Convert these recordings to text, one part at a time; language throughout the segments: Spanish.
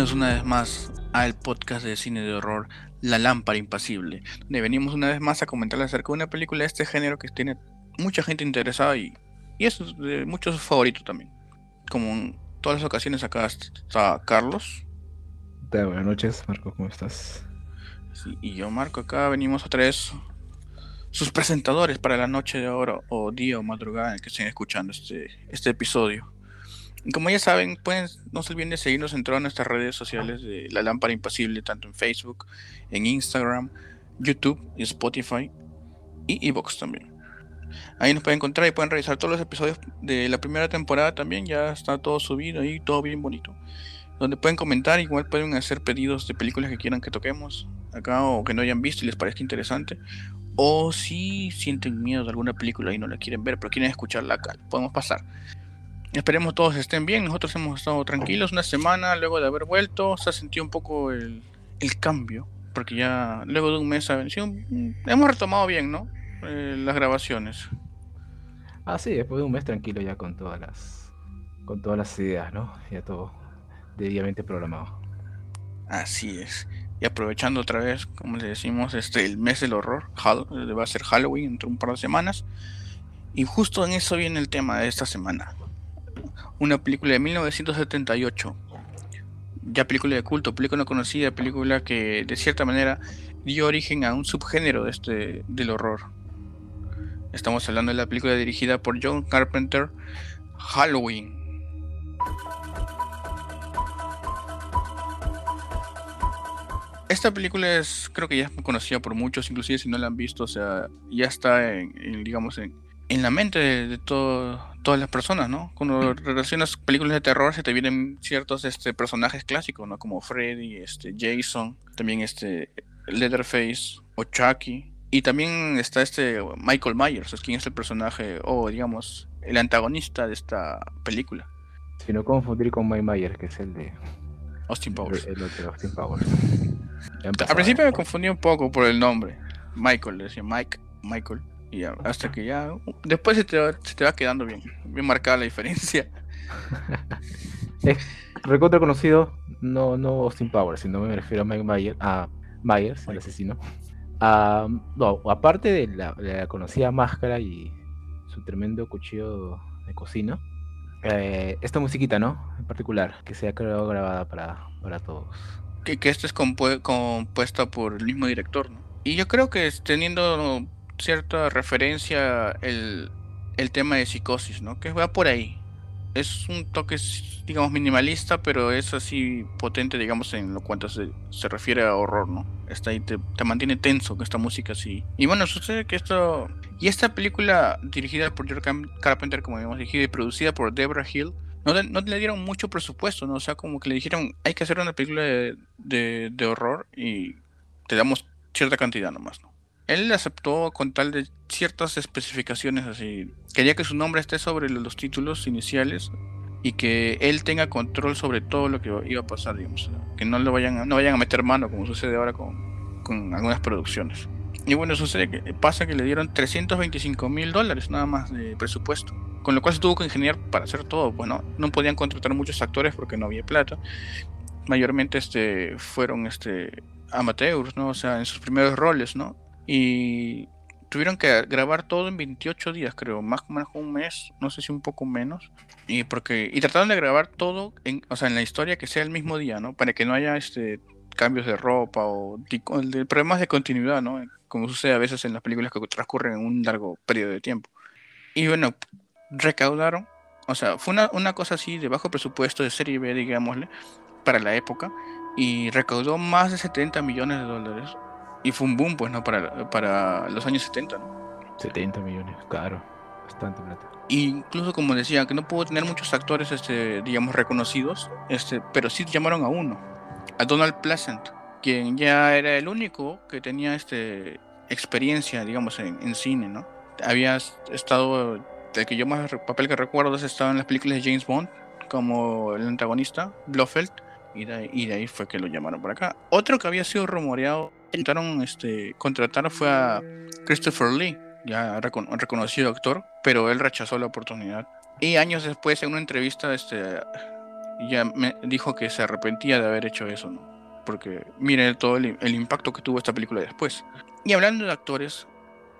Bienvenidos una vez más al podcast de cine de horror La Lámpara Impasible, donde venimos una vez más a comentar acerca de una película de este género que tiene mucha gente interesada y, y es de muchos favoritos también. Como en todas las ocasiones acá está Carlos. Buenas noches, Marco, ¿cómo estás? Sí, y yo, Marco, acá venimos otra vez sus presentadores para la noche de oro o día o madrugada en que estén escuchando este, este episodio. Como ya saben, pueden, no se olviden de seguirnos en todas nuestras redes sociales de La Lámpara Impasible, tanto en Facebook, en Instagram, YouTube Spotify y Evox también. Ahí nos pueden encontrar y pueden revisar todos los episodios de la primera temporada también, ya está todo subido ahí, todo bien bonito. Donde pueden comentar, igual pueden hacer pedidos de películas que quieran que toquemos acá o que no hayan visto y les parezca interesante. O si sienten miedo de alguna película y no la quieren ver, pero quieren escucharla acá, podemos pasar. Esperemos todos estén bien. Nosotros hemos estado tranquilos una semana luego de haber vuelto. Se ha sentido un poco el, cambio. Porque ya luego de un mes hemos retomado bien, ¿no? Eh, las grabaciones. Ah, sí, después de un mes tranquilo ya con todas las con todas las ideas, ¿no? Ya todo debidamente programado. Así es. Y aprovechando otra vez, como le decimos, este el mes del horror, va a ser Halloween entre un par de semanas. Y justo en eso viene el tema de esta semana una película de 1978. Ya película de culto, película conocida, película que de cierta manera dio origen a un subgénero de este, del horror. Estamos hablando de la película dirigida por John Carpenter, Halloween. Esta película es, creo que ya es conocida por muchos, inclusive si no la han visto, o sea, ya está en, digamos, en, la mente de, todo, todas las personas, ¿no? Cuando relacionas películas de terror se te vienen ciertos este, personajes clásicos, ¿no? Como Freddy, este, Jason, también este Leatherface o Chucky. Y también está este Michael Myers, quien es el personaje o digamos el antagonista de esta película. Si no confundir con Mike Myers, que es el de Austin Powers. El, de Austin Powers. Al principio me confundí un poco por el nombre. Michael, le decía Mike, Michael. Y hasta que ya. Después se te, va, se te va quedando bien. Bien marcada la diferencia. es recontra conocido. No, no Austin Powers, sino me refiero a Mike Myers, a Myers, el asesino. no, aparte de la, conocida máscara y su tremendo cuchillo de cocina. Eh, esta musiquita, ¿no? En particular, que se ha quedado grabada para, para todos. Que, que esto es compuesta por el mismo director, ¿no? Y yo creo que teniendo cierta referencia el, el tema de psicosis, ¿no? Que va por ahí. Es un toque, digamos, minimalista, pero es así potente, digamos, en lo cuanto se, se refiere a horror, ¿no? Está ahí, te, te, mantiene tenso con esta música así. Y bueno, sucede que esto... Y esta película, dirigida por George Carpenter, como habíamos dicho, y producida por Deborah Hill, no, no, le dieron mucho presupuesto, ¿no? O sea, como que le dijeron, hay que hacer una película de, de, de horror y te damos cierta cantidad nomás, ¿no? Él aceptó con tal de ciertas especificaciones así. Quería que su nombre esté sobre los títulos iniciales y que él tenga control sobre todo lo que iba a pasar, digamos. Que no le vayan a, no vayan a meter mano como sucede ahora con, con algunas producciones. Y bueno, sucede que pasa que le dieron 325 mil dólares nada más de presupuesto. Con lo cual se tuvo que ingeniar para hacer todo. Bueno, no podían contratar muchos actores porque no había plata. Mayormente este, fueron este, amateurs, ¿no? O sea, en sus primeros roles, ¿no? Y tuvieron que grabar todo en 28 días, creo, más o menos un mes, no sé si un poco menos. Y porque y trataron de grabar todo en, o sea, en la historia que sea el mismo día, ¿no? Para que no haya este cambios de ropa o de, problemas de continuidad, ¿no? Como sucede a veces en las películas que transcurren en un largo periodo de tiempo. Y bueno, recaudaron, o sea, fue una, una cosa así de bajo presupuesto de serie B, digámosle, para la época, y recaudó más de 70 millones de dólares y fue un boom, pues, ¿no? Para, para los años 70, ¿no? 70 millones, claro. Bastante plata. incluso, como decía, que no pudo tener muchos actores, este, digamos, reconocidos, este, pero sí llamaron a uno, a Donald Pleasant, quien ya era el único que tenía este, experiencia, digamos, en, cine, ¿no? Había estado, el que yo más papel que recuerdo es estado en las películas de James Bond, como el antagonista, Blofeld, y de, ahí fue que lo llamaron por acá. Otro que había sido rumoreado, intentaron este, contratar fue a Christopher Lee, ya reconocido actor, pero él rechazó la oportunidad. Y años después, en una entrevista, este, Y ya me dijo que se arrepentía de haber hecho eso, ¿no? Porque miren todo el, el impacto que tuvo esta película después. Y hablando de actores,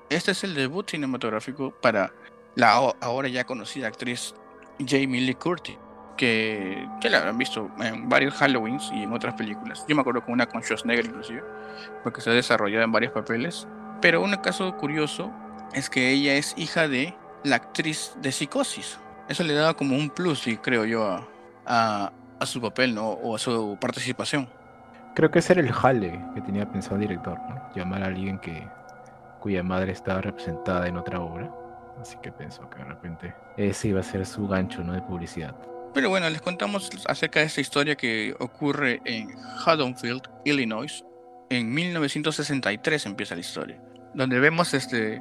este es el debut cinematográfico para la ahora ya conocida actriz Jamie Lee Curtis, que ya la habrán visto en varios Halloweens y en otras películas. Yo me acuerdo con una con Schwarzenegger inclusive, porque se ha desarrollado en varios papeles. Pero un caso curioso es que ella es hija de la actriz de Psicosis. Eso le daba como un plus, creo yo, a, a, su papel ¿no? o a su participación. Creo que ese era el jale que tenía pensado el director, ¿no? llamar a alguien que, cuya madre estaba representada en otra obra. Así que pensó que de repente ese iba a ser su gancho ¿no? de publicidad. Pero bueno, les contamos acerca de esta historia que ocurre en Haddonfield, Illinois. En 1963 empieza la historia, donde vemos este,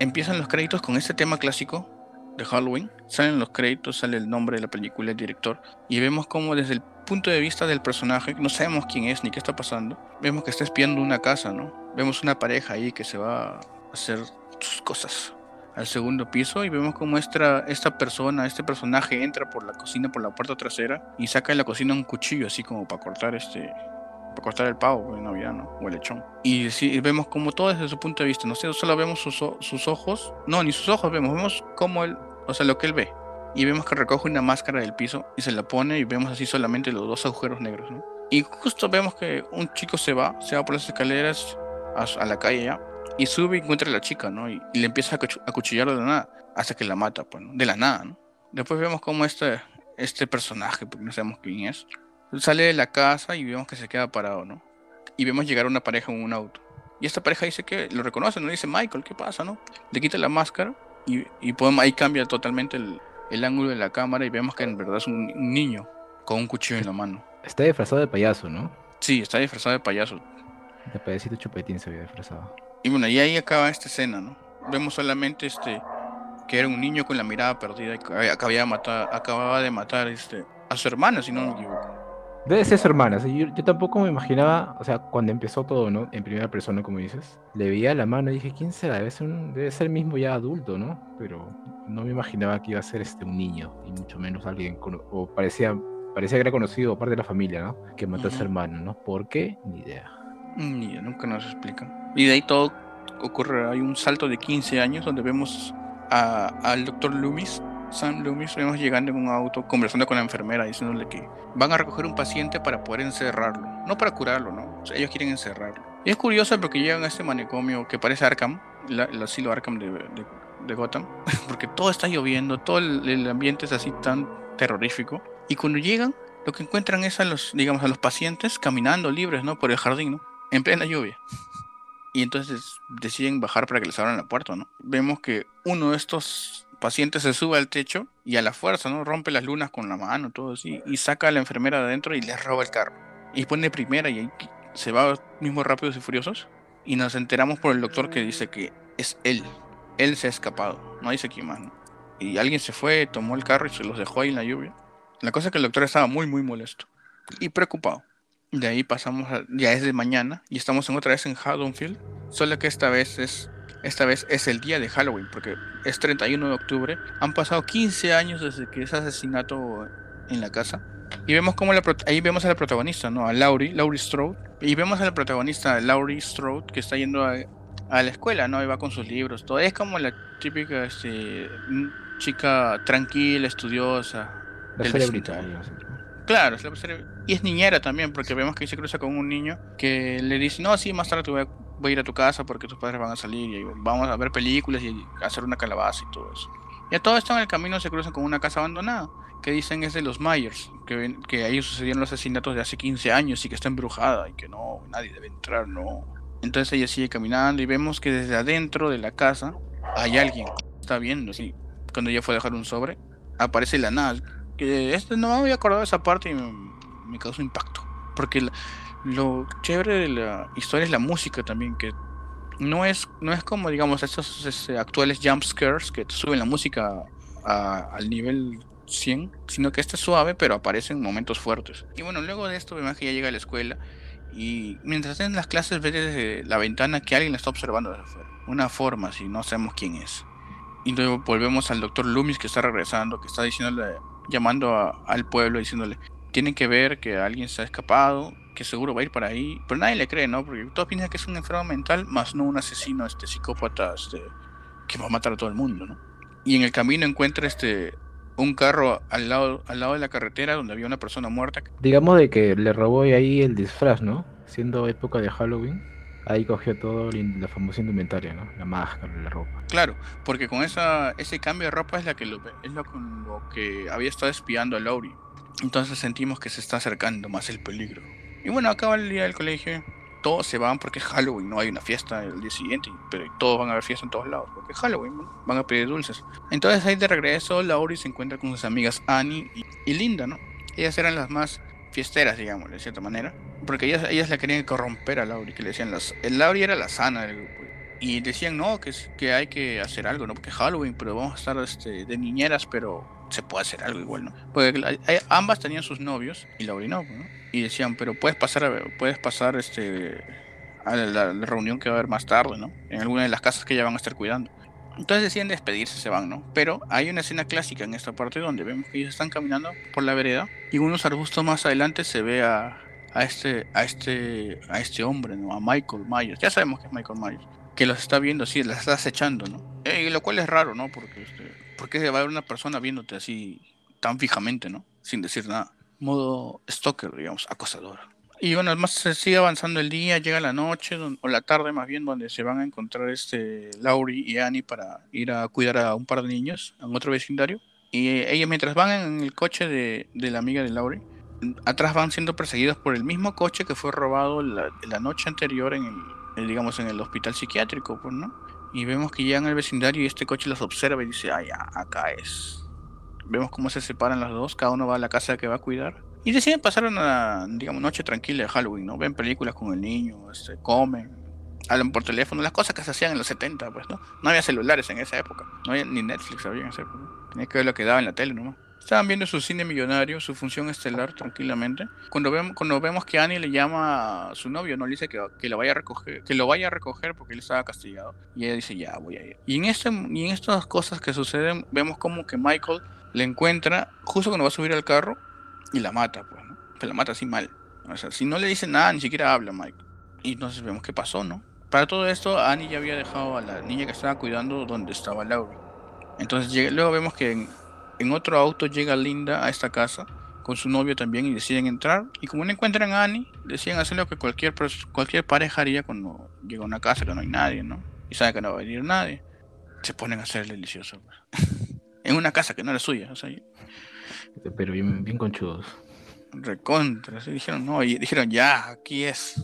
empiezan los créditos con este tema clásico de Halloween. Salen los créditos, sale el nombre de la película, el director, y vemos como desde el punto de vista del personaje, no sabemos quién es ni qué está pasando, vemos que está espiando una casa, ¿no? Vemos una pareja ahí que se va a hacer sus cosas al segundo piso y vemos como esta, esta persona, este personaje entra por la cocina, por la puerta trasera y saca de la cocina un cuchillo así como para cortar este para cortar el pavo en Navidad, ¿no? O el lechón. Y, sí, vemos como todo desde su punto de vista, no sé, solo vemos sus, sus ojos, no, ni sus ojos vemos, vemos como él, o sea, lo que él ve. Y vemos que recoge una máscara del piso y se la pone y vemos así solamente los dos agujeros negros, ¿no? Y justo vemos que un chico se va, se va por las escaleras a, a la calle ya y sube y encuentra a la chica, ¿no? Y, le empieza a cuchillar de la nada, hasta que la mata, pues, De la nada, ¿no? Después vemos cómo este, este personaje, porque no sabemos quién es, sale de la casa y vemos que se queda parado, ¿no? Y vemos llegar una pareja en un auto. Y esta pareja dice que lo reconoce, ¿no? Dice, Michael, ¿qué pasa, no? Le quita la máscara y, y podemos, ahí cambia totalmente el, el, ángulo de la cámara y vemos que en verdad es un, un niño con un cuchillo en la mano. Está disfrazado de payaso, ¿no? Sí, está disfrazado de payaso. De payasito chupetín se había disfrazado. Y bueno, y ahí acaba esta escena, ¿no? Vemos solamente este que era un niño con la mirada perdida y acababa de matar, acababa de matar este, a su hermana, si no me equivoco. Debe ser su hermana, yo, yo, tampoco me imaginaba, o sea, cuando empezó todo, ¿no? En primera persona, como dices, le veía la mano y dije, ¿quién será? Debe ser, un, debe ser mismo ya adulto, ¿no? Pero no me imaginaba que iba a ser este un niño, y mucho menos alguien, con, o parecía, parecía que era conocido, parte de la familia, ¿no? Que mató uh -huh. a su hermano, ¿no? ¿Por qué? Ni idea. Ni idea, nunca nos explican. Y de ahí todo ocurre, hay un salto de 15 años donde vemos a, al doctor Loomis, Sam Loomis, vemos llegando en un auto conversando con la enfermera diciéndole que van a recoger un paciente para poder encerrarlo, no para curarlo, ¿no? O sea, ellos quieren encerrarlo. Y es curioso porque llegan a este manicomio que parece Arkham, la, el asilo Arkham de, de, de, Gotham, porque todo está lloviendo, todo el, el ambiente es así tan terrorífico. Y cuando llegan, lo que encuentran es a los, digamos, a los pacientes caminando libres, ¿no? Por el jardín, ¿no? En plena lluvia. Y entonces deciden bajar para que les abran la puerta, ¿no? Vemos que uno de estos pacientes se sube al techo y a la fuerza, ¿no? Rompe las lunas con la mano, todo así, y saca a la enfermera de adentro y les roba el carro. Y pone primera y ahí se va mismo rápidos y furiosos. Y nos enteramos por el doctor que dice que es él. Él se ha escapado, no dice quién más. Y alguien se fue, tomó el carro y se los dejó ahí en la lluvia. La cosa es que el doctor estaba muy, muy molesto y preocupado. De ahí pasamos, a, ya es de mañana y estamos en otra vez en Haddonfield, solo que esta vez es esta vez es el día de Halloween, porque es 31 de octubre. Han pasado 15 años desde que ese asesinato en la casa. Y vemos como la, ahí vemos a la protagonista, ¿no? A Laurie, Laurie Strode. Y vemos a la protagonista, Laurie Strode, que está yendo a, a la escuela, ¿no? Y va con sus libros. Todo es como la típica este, chica tranquila, estudiosa. La celebridad. Claro, y es niñera también, porque vemos que se cruza con un niño que le dice, no, sí, más tarde te voy a, voy a ir a tu casa porque tus padres van a salir y vamos a ver películas y hacer una calabaza y todo eso. Y a todo esto en el camino se cruzan con una casa abandonada, que dicen es de los Myers, que, que ahí sucedieron los asesinatos de hace 15 años y que está embrujada y que no, nadie debe entrar, no. Entonces ella sigue caminando y vemos que desde adentro de la casa hay alguien, está viendo, sí. Cuando ella fue a dejar un sobre, aparece la nada que este, no me había acordado de esa parte y me, me causó impacto. Porque la, lo chévere de la historia es la música también, que no es, no es como, digamos, estos este, actuales jump scares que suben la música al nivel 100, sino que esta es suave, pero aparece en momentos fuertes. Y bueno, luego de esto, vemos que ya llega a la escuela y mientras en las clases ve desde la ventana que alguien la está observando desde afuera. Una forma, si no sabemos quién es. Y luego volvemos al doctor Loomis que está regresando, que está diciéndole llamando a, al pueblo diciéndole tienen que ver que alguien se ha escapado, que seguro va a ir para ahí, pero nadie le cree, ¿no? Porque todos piensan que es un enfermo mental, más no un asesino, este psicópata, este, que va a matar a todo el mundo, ¿no? Y en el camino encuentra este un carro al lado, al lado de la carretera donde había una persona muerta. Digamos de que le robó ahí el disfraz, ¿no? Siendo época de Halloween, ahí cogió todo la famosa indumentaria, ¿no? La máscara, la ropa. Claro, porque con esa, ese cambio de ropa es la que lo, es lo, que había estado espiando a Laurie. Entonces sentimos que se está acercando más el peligro. Y bueno, acaba el día del colegio. Todos se van porque es Halloween, no hay una fiesta el día siguiente, pero todos van a ver fiesta en todos lados, porque es Halloween, van a pedir dulces. Entonces ahí de regreso, Laurie se encuentra con sus amigas Annie y, Linda, ¿no? Ellas eran las más fiesteras, digamos, de cierta manera, porque ellas, ellas la querían corromper a Laurie, que le decían, las, el Laurie era la sana del grupo. Y decían, no, que, que hay que hacer algo, ¿no? Porque Halloween, pero vamos a estar este, de niñeras, pero se puede hacer algo igual, ¿no? Porque ambas tenían sus novios y Laurie no, ¿no? y decían, pero puedes pasar, a, puedes pasar este, a la, reunión que va a haber más tarde, ¿no? En alguna de las casas que ya van a estar cuidando. Entonces deciden despedirse, se van, ¿no? Pero hay una escena clásica en esta parte donde vemos que ellos están caminando por la vereda y unos arbustos más adelante se ve a, este, a este, a este hombre, ¿no? A Michael Myers. Ya sabemos que es Michael Myers. Que los está viendo así, las está acechando, ¿no? Eh, y lo cual es raro, ¿no? Porque, este, porque va a haber una persona viéndote así tan fijamente, ¿no? Sin decir nada modo stalker, digamos, acosador. Y bueno, además se sigue avanzando el día, llega la noche, o la tarde más bien, donde se van a encontrar este Laurie y Annie para ir a cuidar a un par de niños en otro vecindario. Y ellos mientras van en el coche de, la amiga de Laurie, atrás van siendo perseguidos por el mismo coche que fue robado la, la noche anterior en el, digamos, en el hospital psiquiátrico, pues, ¿no? Y vemos que llegan al vecindario y este coche los observa y dice, ah, ya, acá es vemos cómo se separan las dos, cada uno va a la casa que va a cuidar. Y deciden pasar una, digamos, noche tranquila de Halloween, ¿no? Ven películas con el niño, este, comen, hablan por teléfono, las cosas que se hacían en los 70, pues, ¿no? No había celulares en esa época, no había ni Netflix había en esa época. Tenía que ver lo que daba en la tele nomás. Estaban viendo su cine millonario, su función estelar tranquilamente. Cuando vemos, cuando vemos que Annie le llama a su novio, no le dice que, que, lo vaya a recoger, que lo vaya a recoger porque él estaba castigado. Y ella dice, ya, voy a ir. Y en, este, y en estas cosas que suceden, vemos como que Michael le encuentra justo cuando va a subir al carro y la mata, pues, ¿no? Pero la mata así mal. O sea, si no le dice nada, ni siquiera habla Mike. Y entonces vemos qué pasó, ¿no? Para todo esto, Annie ya había dejado a la niña que estaba cuidando donde estaba Laura. Entonces luego vemos que en, otro auto llega Linda a esta casa con su novio también y deciden entrar. Y como no encuentran a Annie, deciden hacer lo que cualquier, cualquier pareja haría cuando llega a una casa que no hay nadie, ¿no? Y sabe que no va a venir nadie. Se ponen a hacer el delicioso. Pues. en una casa que no era suya. O sea, pero bien, bien conchudos. Recontra, dijeron, no, y dijeron, ya, aquí es.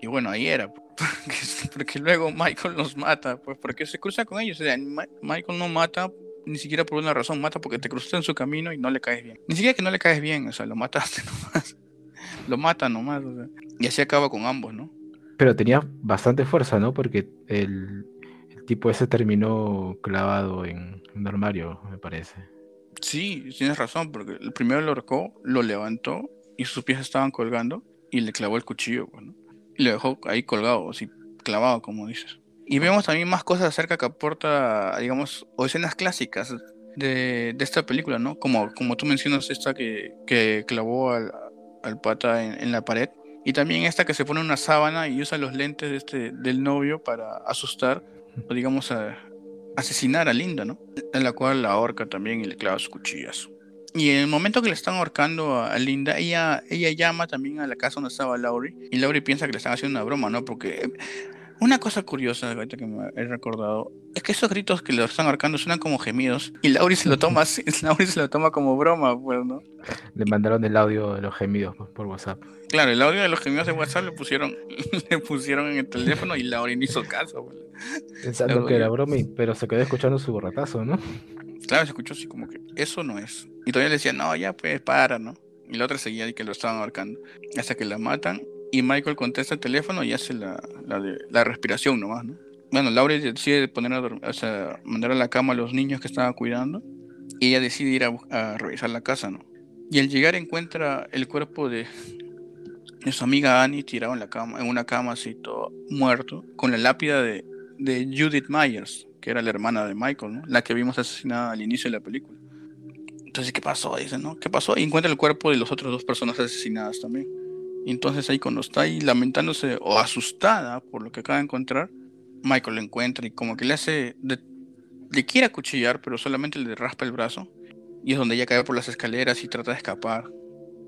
Y bueno, ahí era, porque, luego Michael nos mata, pues porque se cruza con ellos. O sea, Michael no mata ni siquiera por una razón, mata porque te cruzaste en su camino y no le caes bien. Ni siquiera que no le caes bien, o sea, lo mataste nomás. lo mata nomás, o sea. Y así acaba con ambos, ¿no? Pero tenía bastante fuerza, ¿no? Porque el, tipo ese terminó clavado en un armario, me parece. Sí, tienes razón, porque el primero lo ahorcó, lo levantó y sus pies estaban colgando y le clavó el cuchillo, pues, y le dejó ahí colgado, así clavado, como dices. Y vemos también más cosas acerca que aporta, digamos, o escenas clásicas de, de esta película, ¿no? Como, como tú mencionas, esta que, que clavó al, al pata en, la pared. Y también esta que se pone una sábana y usa los lentes de este, del novio para asustar digamos, a asesinar a Linda, ¿no? En la cual la ahorca también y le clava sus cuchillas. Y en el momento que le están ahorcando a Linda, ella, ella llama también a la casa donde estaba Laurie. Y Laurie piensa que le están haciendo una broma, ¿no? Porque una cosa curiosa, ahorita que me he recordado, es que esos gritos que le están marcando suenan como gemidos y Lauri se lo toma así, Lauri se lo toma como broma, pues, ¿no? Le mandaron el audio de los gemidos por WhatsApp. Claro, el audio de los gemidos de WhatsApp le pusieron, le pusieron en el teléfono y Lauri no hizo caso, pues. Pensando que era broma, pero se quedó escuchando su borratazo, ¿no? Claro, se escuchó así como que eso no es. Y todavía le decía, no, ya pues para, ¿no? Y la otra seguía y que lo estaban marcando. Hasta que la matan y Michael contesta el teléfono y hace la, la, de, la respiración nomás, ¿no? Bueno, Laura decide poner a o sea, mandar a la cama a los niños que estaba cuidando y ella decide ir a, revisar la casa, ¿no? Y al llegar encuentra el cuerpo de, su amiga Annie tirado en la cama, en una cama así muerto, con la lápida de, de Judith Myers, que era la hermana de Michael, ¿no? La que vimos asesinada al inicio de la película. Entonces, ¿qué pasó? Dice, ¿no? ¿Qué pasó? Y encuentra el cuerpo de las otras dos personas asesinadas también. Entonces ahí cuando está ahí lamentándose o asustada por lo que acaba de encontrar, Michael lo encuentra y como que le hace, le quiere acuchillar, pero solamente le raspa el brazo. Y es donde ella cae por las escaleras y trata de escapar.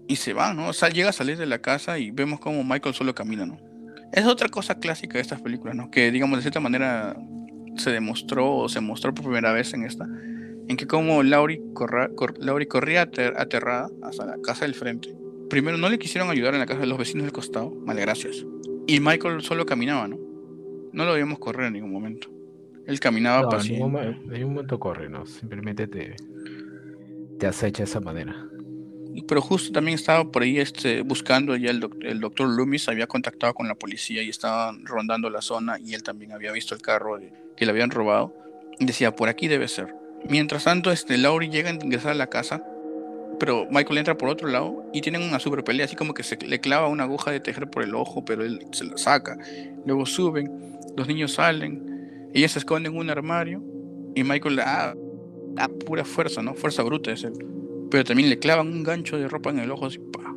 Y se va, ¿no? O sea, llega a salir de la casa y vemos como Michael solo camina, ¿no? Es otra cosa clásica de estas películas, ¿no? Que digamos de cierta manera se demostró o se mostró por primera vez en esta, en que como Laurie, corría aterrada hasta la casa del frente. Primero no le quisieron ayudar en la casa de los vecinos del costado, vale, gracias. Y Michael solo caminaba, ¿no? No lo veíamos correr en ningún momento. Él caminaba no, En ningún, momento corre, ¿no? Simplemente te, te acecha de esa manera. Pero justo también estaba por ahí este, buscando ya el, el doctor Loomis, había contactado con la policía y estaban rondando la zona y él también había visto el carro que le habían robado. Y decía, por aquí debe ser. Mientras tanto, este, Laurie llega a ingresar a la casa, pero Michael entra por otro lado y tienen una super pelea, así como que se le clava una aguja de tejer por el ojo, pero él se la saca. Luego suben, los niños salen, ella se esconde en un armario y Michael da, da pura fuerza, ¿no? Fuerza bruta es él. Pero también le clavan un gancho de ropa en el ojo así, pa.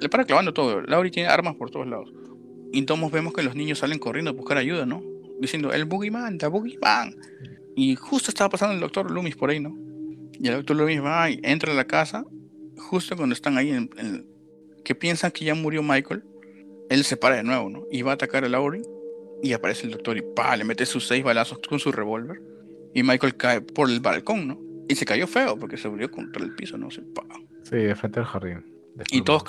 Le para clavando todo. Laurie tiene armas por todos lados. Y entonces vemos que los niños salen corriendo a buscar ayuda, ¿no? Diciendo, el Boogeyman, el Boogeyman. Y justo estaba pasando el doctor Loomis por ahí, ¿no? Y el doctor Loomis va y entra a la casa, justo cuando están ahí, en, que piensan que ya murió Michael, él se para de nuevo, ¿no? Y va a atacar a Laurie, y aparece el doctor y pa, le mete sus seis balazos con su revólver, y Michael cae por el balcón, ¿no? Y se cayó feo porque se murió contra el piso, ¿no? Se, pa. Sí, de frente al jardín. Y todos,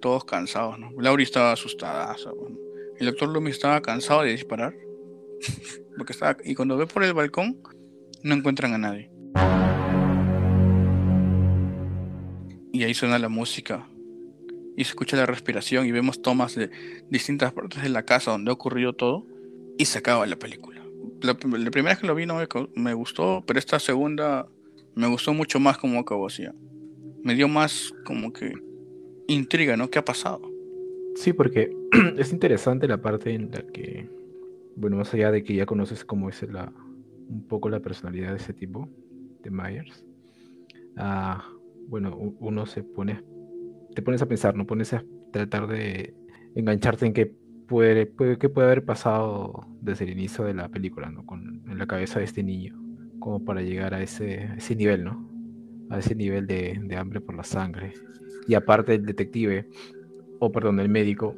todos cansados, ¿no? Laurie estaba asustada. El doctor Loomis estaba cansado de disparar. porque estaba, y cuando ve por el balcón, no encuentran a nadie. Y ahí suena la música. Y se escucha la respiración y vemos tomas de distintas partes de la casa donde ha ocurrido todo. Y se acaba la película. La, primera vez que lo vi no me, gustó, pero esta segunda me gustó mucho más como acabó así. Me dio más como que intriga, ¿no? ¿Qué ha pasado? Sí, porque es interesante la parte en la que, bueno, más allá de que ya conoces cómo es la, un poco la personalidad de ese tipo, de Myers, ah, bueno, uno se pone, te pones a pensar, no pones a tratar de engancharte en qué puede, puede, qué puede haber pasado desde el inicio de la película, ¿no? Con, en la cabeza de este niño, como para llegar a ese, nivel, ¿no? A ese nivel de, hambre por la sangre. Y aparte el detective, o perdón, el médico,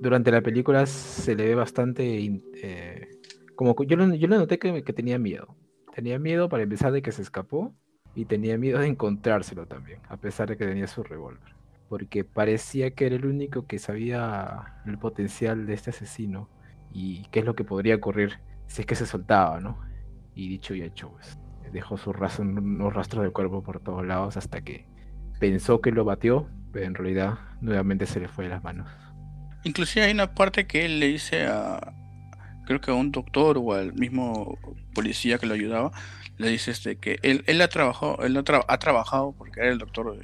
durante la película se le ve bastante... Eh, como yo, yo le noté que, tenía miedo. Tenía miedo para empezar de que se escapó y tenía miedo de encontrárselo también, a pesar de que tenía su revólver. Porque parecía que era el único que sabía el potencial de este asesino y qué es lo que podría ocurrir si es que se soltaba, ¿no? Y dicho y hecho, pues, dejó su rastro, unos rastros del cuerpo por todos lados hasta que pensó que lo batió, pero en realidad nuevamente se le fue de las manos. Inclusive hay una parte que él le dice a, creo que a un doctor o al mismo policía que lo ayudaba, le dice este que él, él ha trabajado, él ha, trabajado porque era el doctor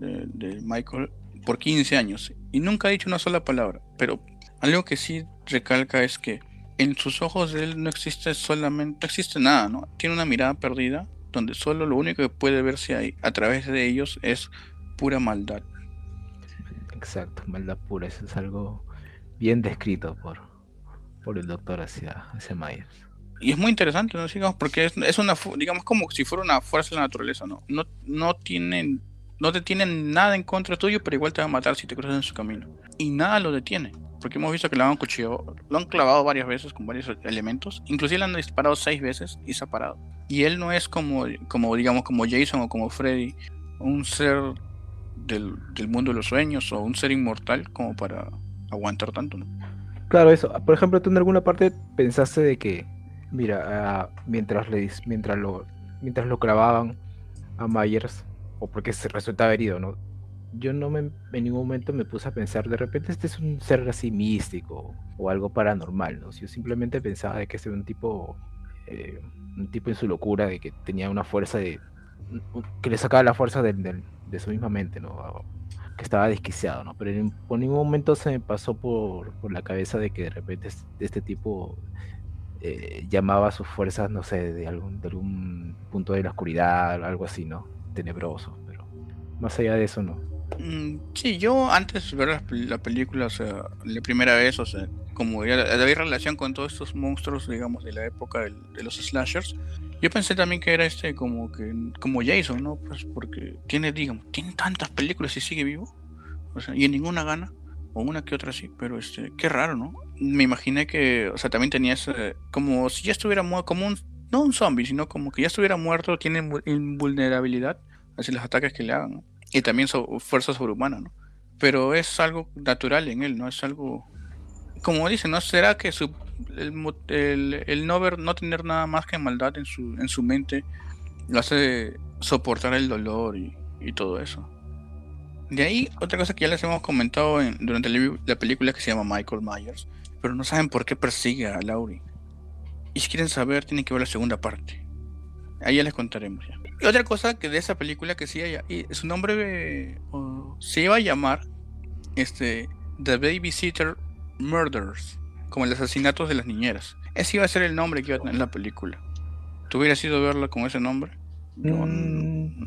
de, de, Michael por 15 años y nunca ha dicho una sola palabra, pero algo que sí recalca es que en sus ojos de él no existe solamente, no existe nada, ¿no? Tiene una mirada perdida donde solo lo único que puede verse ahí a través de ellos es pura maldad. Exacto, maldad pura, eso es algo bien descrito por, por el doctor hacia, hacia Myers. Y es muy interesante, ¿no? Digamos, porque es, es, una, digamos, como si fuera una fuerza de la naturaleza, ¿no? No, no tienen, no te tienen nada en contra tuyo, pero igual te va a matar si te cruzas en su camino. Y nada lo detiene. Porque hemos visto que lo han cuchillado, lo han clavado varias veces con varios elementos. Inclusive le han disparado seis veces y se ha parado. Y él no es como, como digamos, como Jason o como Freddy, un ser del, del mundo de los sueños o un ser inmortal como para aguantar tanto, ¿no? Claro, eso. Por ejemplo, tú en alguna parte pensaste de que, mira, uh, mientras, le, mientras, lo, mientras lo clavaban a Myers, o porque se resultaba herido, ¿no? yo no me, en ningún momento me puse a pensar, de repente este es un ser así místico o algo paranormal, ¿no? Yo simplemente pensaba de que este era un tipo, eh, un tipo en su locura, de que tenía una fuerza de, que le sacaba la fuerza de, de, su misma mente, ¿no? Que estaba desquiciado, ¿no? Pero en, por ningún momento se me pasó por, por la cabeza de que de repente este tipo eh, llamaba a sus fuerzas, no sé, de algún, de algún punto de la oscuridad, algo así, ¿no? tenebrosos, pero más allá de eso no. Mm, sí, yo antes de ver la, la, película, o sea, la primera vez, o sea, como ya había relación con todos estos monstruos, digamos, de la época de, de los slashers, yo pensé también que era este como que como Jason, ¿no? Pues porque tiene, digamos, tiene tantas películas y sigue vivo. O sea, y en ninguna gana. O una que otra sí, pero este, qué raro, ¿no? Me imaginé que, o sea, también tenía ese, como si ya estuviera muerto, como un, no un zombie, sino como que ya estuviera muerto, tiene invulnerabilidad hacia los ataques que le hagan, Y también fuerza sobrehumana, ¿no? Pero es algo natural en él, ¿no? Es algo, como dicen, ¿no? ¿Será que su el, el, no ver, no tener nada más que maldad en su, en su mente, lo hace soportar el dolor y, todo eso. De ahí, otra cosa que ya les hemos comentado durante la película que se llama Michael Myers, pero no saben por qué persigue a Laurie. Y si quieren saber, tienen que ver la segunda parte. Ahí ya les contaremos ya. Y otra cosa que de esa película que sí y su nombre se iba a llamar este, The Babysitter Murders como el asesinatos de las niñeras. Ese iba a ser el nombre que iba a tener la película. ¿Tú hubieras ido a verla con ese nombre? Mm,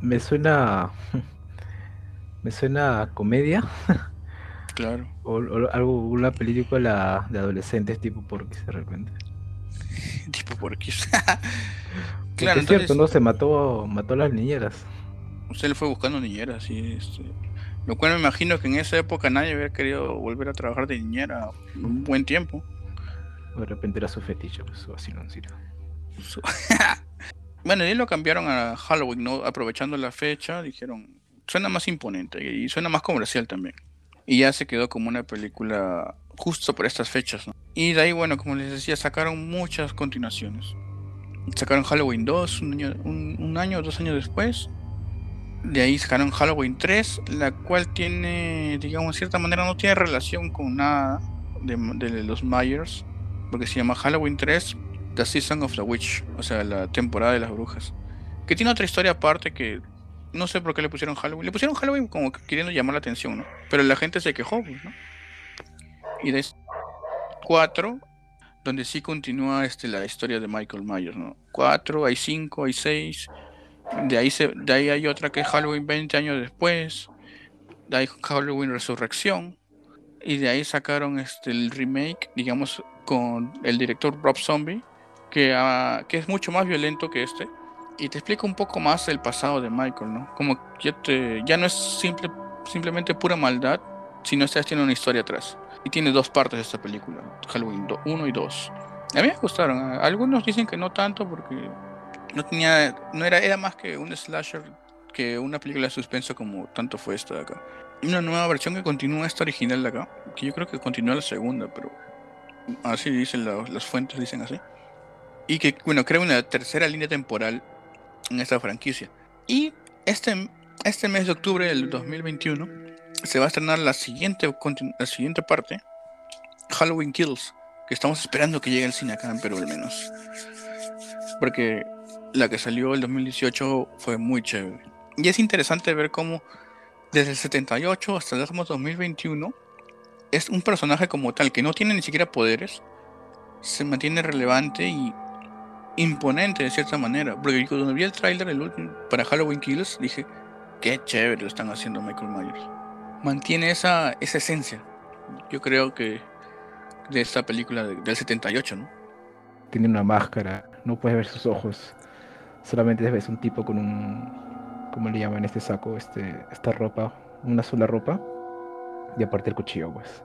me suena. Me suena a comedia. Claro. O, algo, una película de adolescentes tipo Porquis de repente. tipo Porquis. claro, es cierto, ¿no? Se mató, mató a las niñeras. Usted le fue buscando niñeras, y este, lo cual me imagino que en esa época nadie hubiera querido volver a trabajar de niñera un buen tiempo. De repente era su fetiche, pues así no bueno, y lo cambiaron a Halloween, ¿no? Aprovechando la fecha, dijeron, suena más imponente y suena más comercial también. Y ya se quedó como una película justo por estas fechas, ¿no? Y de ahí, bueno, como les decía, sacaron muchas continuaciones. Sacaron Halloween 2 un año, un dos años después. De ahí sacaron Halloween 3, la cual tiene, digamos, de cierta manera no tiene relación con nada de, los Myers, porque se llama Halloween 3, The Season of the Witch, o sea, la temporada de las brujas. Que tiene otra historia aparte que no sé por qué le pusieron Halloween. Le pusieron Halloween como queriendo llamar la atención, ¿no? Pero la gente se quejó, pues, ¿no? Y de 4, donde sí continúa este, la historia de Michael Myers, ¿no? 4, hay 5, hay 6 de ahí, de ahí hay otra que es Halloween 20 años después. De ahí Halloween Resurrección. Y de ahí sacaron este, el remake, digamos, con el director Rob Zombie, que, uh, que es mucho más violento que este. Y te explica un poco más el pasado de Michael, ¿no? Como ya, te, ya no es simple, simplemente pura maldad, sino estás tiene una historia atrás. Y tiene dos partes esta película, Halloween 1 y 2. A mí me gustaron. Algunos dicen que no tanto porque no tenía, no era, era más que un slasher que una película de suspenso como tanto fue esta de acá. Una nueva versión que continúa esta original de acá, que yo creo que continúa la segunda, pero así dicen las fuentes, dicen así. Y que, bueno, crea una tercera línea temporal en esta franquicia. Y este, este mes de octubre del 2021 se va a estrenar la siguiente, la siguiente parte, Halloween Kills, que estamos esperando que llegue al cine acá en Perú al menos. Porque la que salió el 2018 fue muy chévere. Y es interesante ver cómo desde el 78 hasta el 2021 es un personaje como tal que no tiene ni siquiera poderes, se mantiene relevante y imponente de cierta manera. Porque cuando vi el tráiler para Halloween Kills dije, qué chévere lo están haciendo Michael Myers. Mantiene esa, esa esencia. Yo creo que de esta película del 78, ¿no? Tiene una máscara, no puedes ver sus ojos solamente ves un tipo con un, ¿cómo le llaman este saco? Este, esta ropa, una sola ropa, y aparte el cuchillo, pues.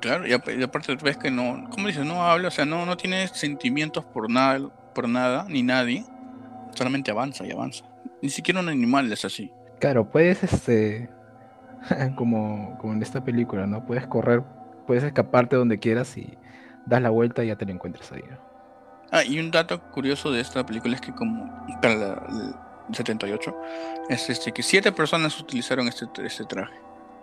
Claro, y, aparte ves que no, ¿cómo dices? No habla, o sea, no, no tiene sentimientos por nada, por nada, ni nadie, solamente avanza y avanza. Ni siquiera un animal es así. Claro, puedes, este, como, como en esta película, ¿no? Puedes correr, puedes escaparte donde quieras y das la vuelta y ya te lo encuentras ahí. Ah, y un dato curioso de esta película es que como para el 78 es este que siete personas utilizaron este, este traje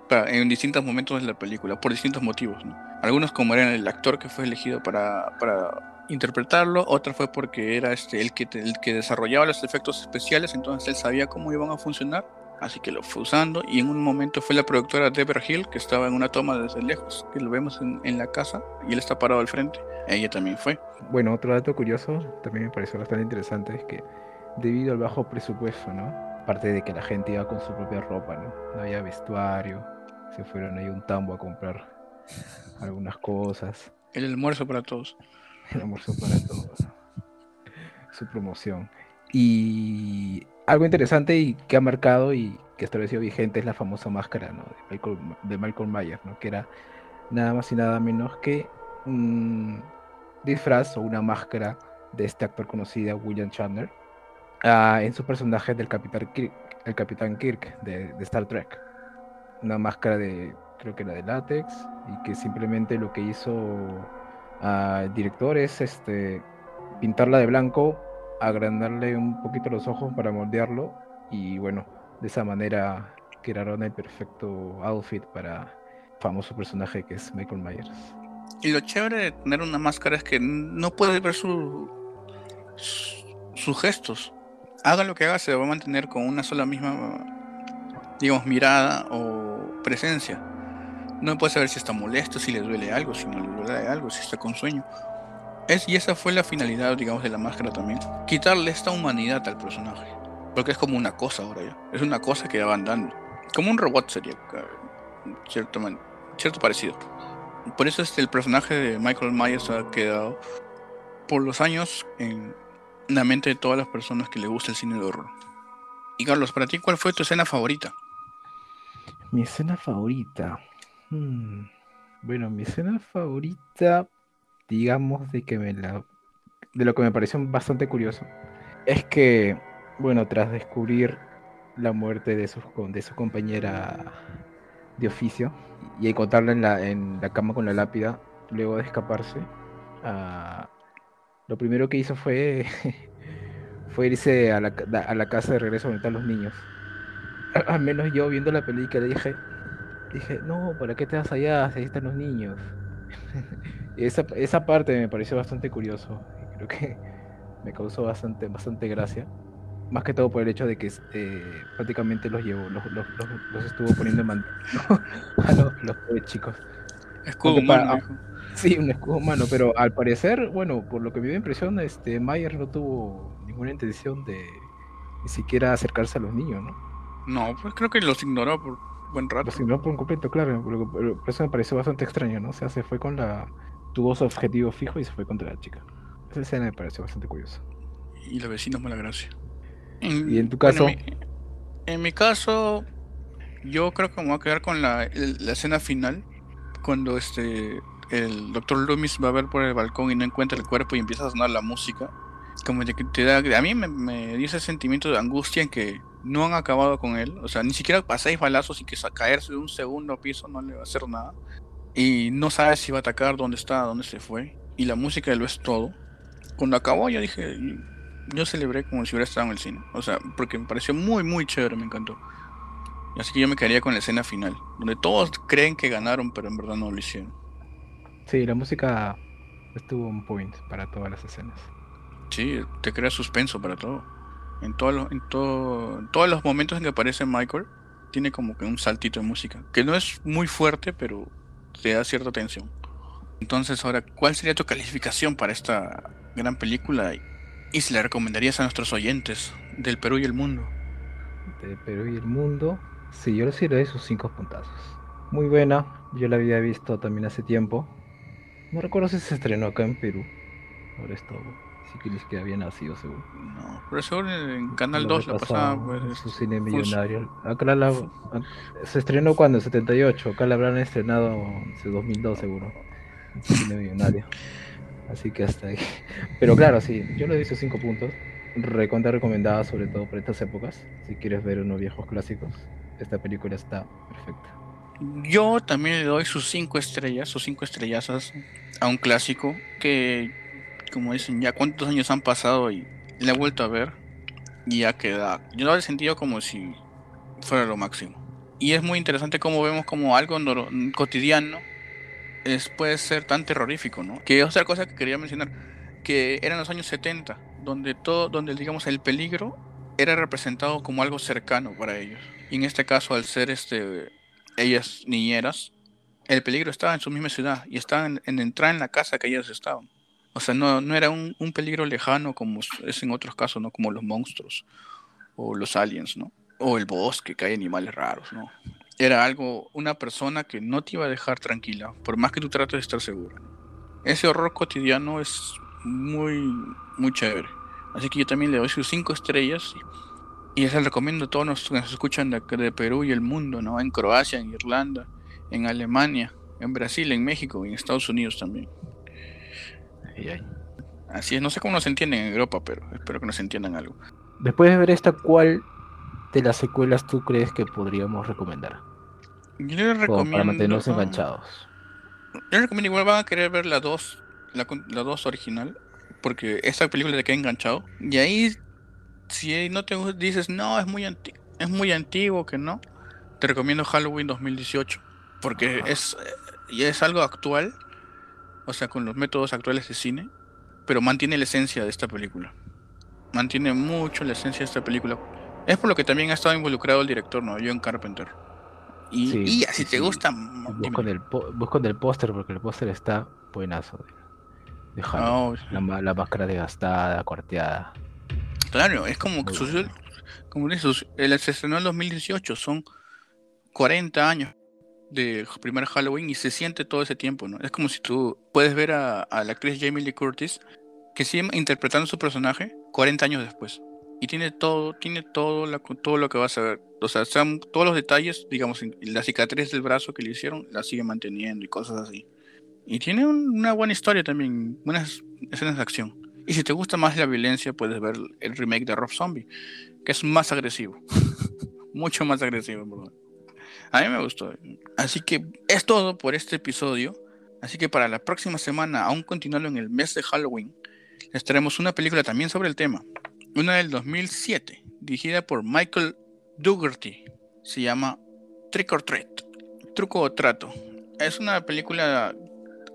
para, en distintos momentos de la película por distintos motivos. ¿no? Algunos como eran el actor que fue elegido para, para interpretarlo, otra fue porque era este el que el que desarrollaba los efectos especiales, entonces él sabía cómo iban a funcionar así que lo fue usando y en un momento fue la productora Deborah Hill que estaba en una toma desde lejos, que lo vemos en, en, la casa y él está parado al frente, ella también fue. Bueno, otro dato curioso, también me pareció bastante interesante, es que debido al bajo presupuesto, ¿no? Aparte de que la gente iba con su propia ropa, ¿no? No había vestuario. Se fueron ahí un tambo a comprar algunas cosas. El almuerzo para todos. El almuerzo para todos. Su promoción. Y algo interesante y que ha marcado y que establecido vigente es la famosa máscara de, Michael, de Michael Myers, ¿no? que era nada más y nada menos que un disfraz o una máscara de este actor conocido, William Chandler, uh, en su personaje del Capitán Kirk, el Capitán Kirk de, de, Star Trek. Una máscara de, creo que era de látex, y que simplemente lo que hizo el director es este, pintarla de blanco, agrandarle un poquito los ojos para moldearlo, y bueno, de esa manera crearon el perfecto outfit para famoso personaje que es Michael Myers. Y lo chévere de tener una máscara es que no puedes ver su, sus gestos. Haga lo que haga, se va a mantener con una sola misma, digamos, mirada o presencia. No puedes saber si está molesto, si le duele algo, si no le duele algo, si está con sueño. Y esa fue la finalidad, digamos, de la máscara también. Quitarle esta humanidad al personaje. Porque es como una cosa ahora ya. Es una cosa que va andando. Como un robot sería, cierto, cierto parecido. Por eso este, el personaje de Michael Myers ha quedado por los años en la mente de todas las personas que le gusta el cine de horror. Y Carlos, para ti, ¿cuál fue tu escena favorita? Mi escena favorita. Hmm. Bueno, mi escena favorita, digamos, de que me la. de lo que me pareció bastante curioso, es que, bueno, tras descubrir la muerte de su, de su compañera de oficio y encontrarla en la, en la cama con la lápida, luego de escaparse, uh, lo primero que hizo fue, fue irse a la, a la, casa de regreso donde están los niños. Al menos yo viendo la película dije, dije, no, ¿para qué te vas allá? Ahí están los niños. esa, esa parte me pareció bastante curioso. Creo que me causó bastante, bastante gracia. Más que todo por el hecho de que eh, prácticamente los llevó, los, los, los, estuvo poniendo en mando a los, los chicos. Escudo humano. Sí, un escudo humano, pero al parecer, bueno, por lo que me dio impresión, este Mayer no tuvo ninguna intención de ni siquiera acercarse a los niños, ¿no? No, pues creo que los ignoró por buen rato. Los ignoró por un completo, claro. Por eso me pareció bastante extraño, ¿no? O sea, se fue con la. Tuvo su objetivo fijo y se fue contra la chica. Esa escena me pareció bastante curiosa. Y los vecinos, mala gracia. ¿Y en tu caso? en, mi, caso, yo creo que me voy a quedar con la, la escena final. Cuando este el doctor Loomis va a ver por el balcón y no encuentra el cuerpo y empieza a sonar la música, como de que te da, a mí me, me dio ese sentimiento de angustia en que no han acabado con él, o sea, ni siquiera pasáis balazos y que caerse de un segundo piso no le va a hacer nada, y no sabes si va a atacar, dónde está, dónde se fue, y la música lo es todo. Cuando acabó yo dije, yo celebré como si hubiera estado en el cine, o sea, porque me pareció muy, muy chévere, me encantó. Así que yo me quedaría con la escena final, donde todos creen que ganaron, pero en verdad no lo hicieron. Sí, la música estuvo un point para todas las escenas. Sí, te crea suspenso para todo. En, todos los, en, todo, todos los momentos en que aparece Michael, tiene como que un saltito de música. Que no es muy fuerte, pero te da cierta tensión. Entonces, ahora, ¿cuál sería tu calificación para esta gran película? Y si la recomendarías a nuestros oyentes del Perú y el mundo. Del Perú y el mundo. Sí, yo le doy sus cinco puntazos. Muy buena, yo la había visto también hace tiempo. No recuerdo si se estrenó acá en Perú. Ahora esto que ni siquiera había nacido, seguro. No, pero seguro en Canal 2 la pasaba. Pues, su cine millonario. Acá la, se estrenó cuando, en 78. Acá la habrán estrenado en 2002, seguro. cine millonario. Así que hasta ahí. Pero claro, sí, yo le doy sus 5 puntos. Recontra recomendada, sobre todo por estas épocas. Si quieres ver unos viejos clásicos, esta película está perfecta. Yo también le doy sus 5 estrellas, sus 5 estrellazas a un clásico que, como dicen, ya cuántos años han pasado y le he vuelto a ver y ya queda. Yo lo he sentido como si fuera lo máximo. Y es muy interesante cómo vemos como algo cotidiano es, puede ser tan terrorífico, ¿no? Que otra cosa que quería mencionar, que eran los años 70, donde todo, donde digamos el peligro era representado como algo cercano para ellos. Y en este caso, al ser este ellas niñeras, el peligro estaba en su misma ciudad y estaban en, entrar en la casa que ellas estaban. O sea, no, no era un, peligro lejano como es en otros casos, ¿no? Como los monstruos o los aliens, ¿no? O el bosque, que hay animales raros, ¿no? Era algo, una persona que no te iba a dejar tranquila, por más que tú trates de estar seguro. Ese horror cotidiano es muy, muy chévere. Así que yo también le doy sus cinco estrellas y les recomiendo a todos los que nos escuchan de, de Perú y el mundo, ¿no? En Croacia, en Irlanda, en Alemania, en Brasil, en México y en Estados Unidos también. Así es, no sé cómo nos entienden en Europa, pero espero que nos entiendan algo. Después de ver esta, ¿cuál de las secuelas tú crees que podríamos recomendar? Yo les recomiendo. para mantenernos enganchados. Yo les recomiendo, igual van a querer ver la 2, la, la 2 original, porque esta película te queda enganchado. Y ahí, si no te dices, no, es muy, es muy antiguo, que no, te recomiendo Halloween 2018, porque es, y es algo actual, o sea, con los métodos actuales de cine, pero mantiene la esencia de esta película. Mantiene mucho la esencia de esta película. Es por lo que también ha estado involucrado el director, ¿no? John Carpenter. Y, si te gusta. Busco el busco el póster porque el póster está buenazo. De, oh, la, la, máscara desgastada, cuarteada. Claro, es como que sucedió. Como el se estrenó en 2018, son 40 años de primer Halloween y se siente todo ese tiempo, ¿no? Es como si tú puedes ver a, la actriz Jamie Lee Curtis que sigue interpretando su personaje 40 años después. Y tiene todo, tiene todo, todo lo que vas a ver. O sea, son todos los detalles, digamos, la cicatriz del brazo que le hicieron, la sigue manteniendo y cosas así. Y tiene una buena historia también, buenas escenas de acción. Y si te gusta más la violencia, puedes ver el remake de Rob Zombie, que es más agresivo. Mucho más agresivo, perdón. A mí me gustó. Así que es todo por este episodio. Así que para la próxima semana, aún continuando en el mes de Halloween, les traemos una película también sobre el tema. Una del 2007, dirigida por Michael Dougherty. Se llama Trick or Treat. Truco o trato. Es una película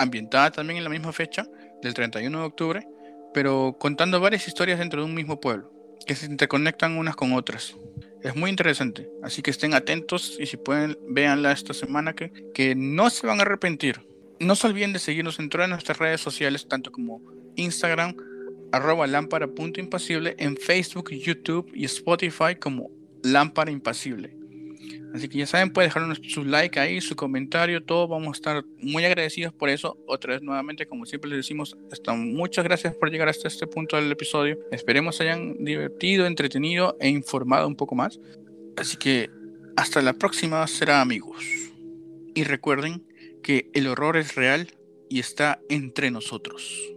ambientada también en la misma fecha, del 31 de octubre, pero contando varias historias dentro de un mismo pueblo, que se interconectan unas con otras. Es muy interesante, así que estén atentos y si pueden, véanla esta semana que, que no se van a arrepentir. No se olviden de seguirnos en todas nuestras redes sociales, tanto como Instagram, arroba lámpara.impasible, en Facebook, YouTube y Spotify como Lámpara Impasible. Así que ya saben, pueden dejarnos su like ahí, su comentario, todo. Vamos a estar muy agradecidos por eso. Otra vez, nuevamente, como siempre les decimos, muchas gracias por llegar hasta este punto del episodio. Esperemos se hayan divertido, entretenido e informado un poco más. Así que hasta la próxima será amigos. Y recuerden que el horror es real y está entre nosotros.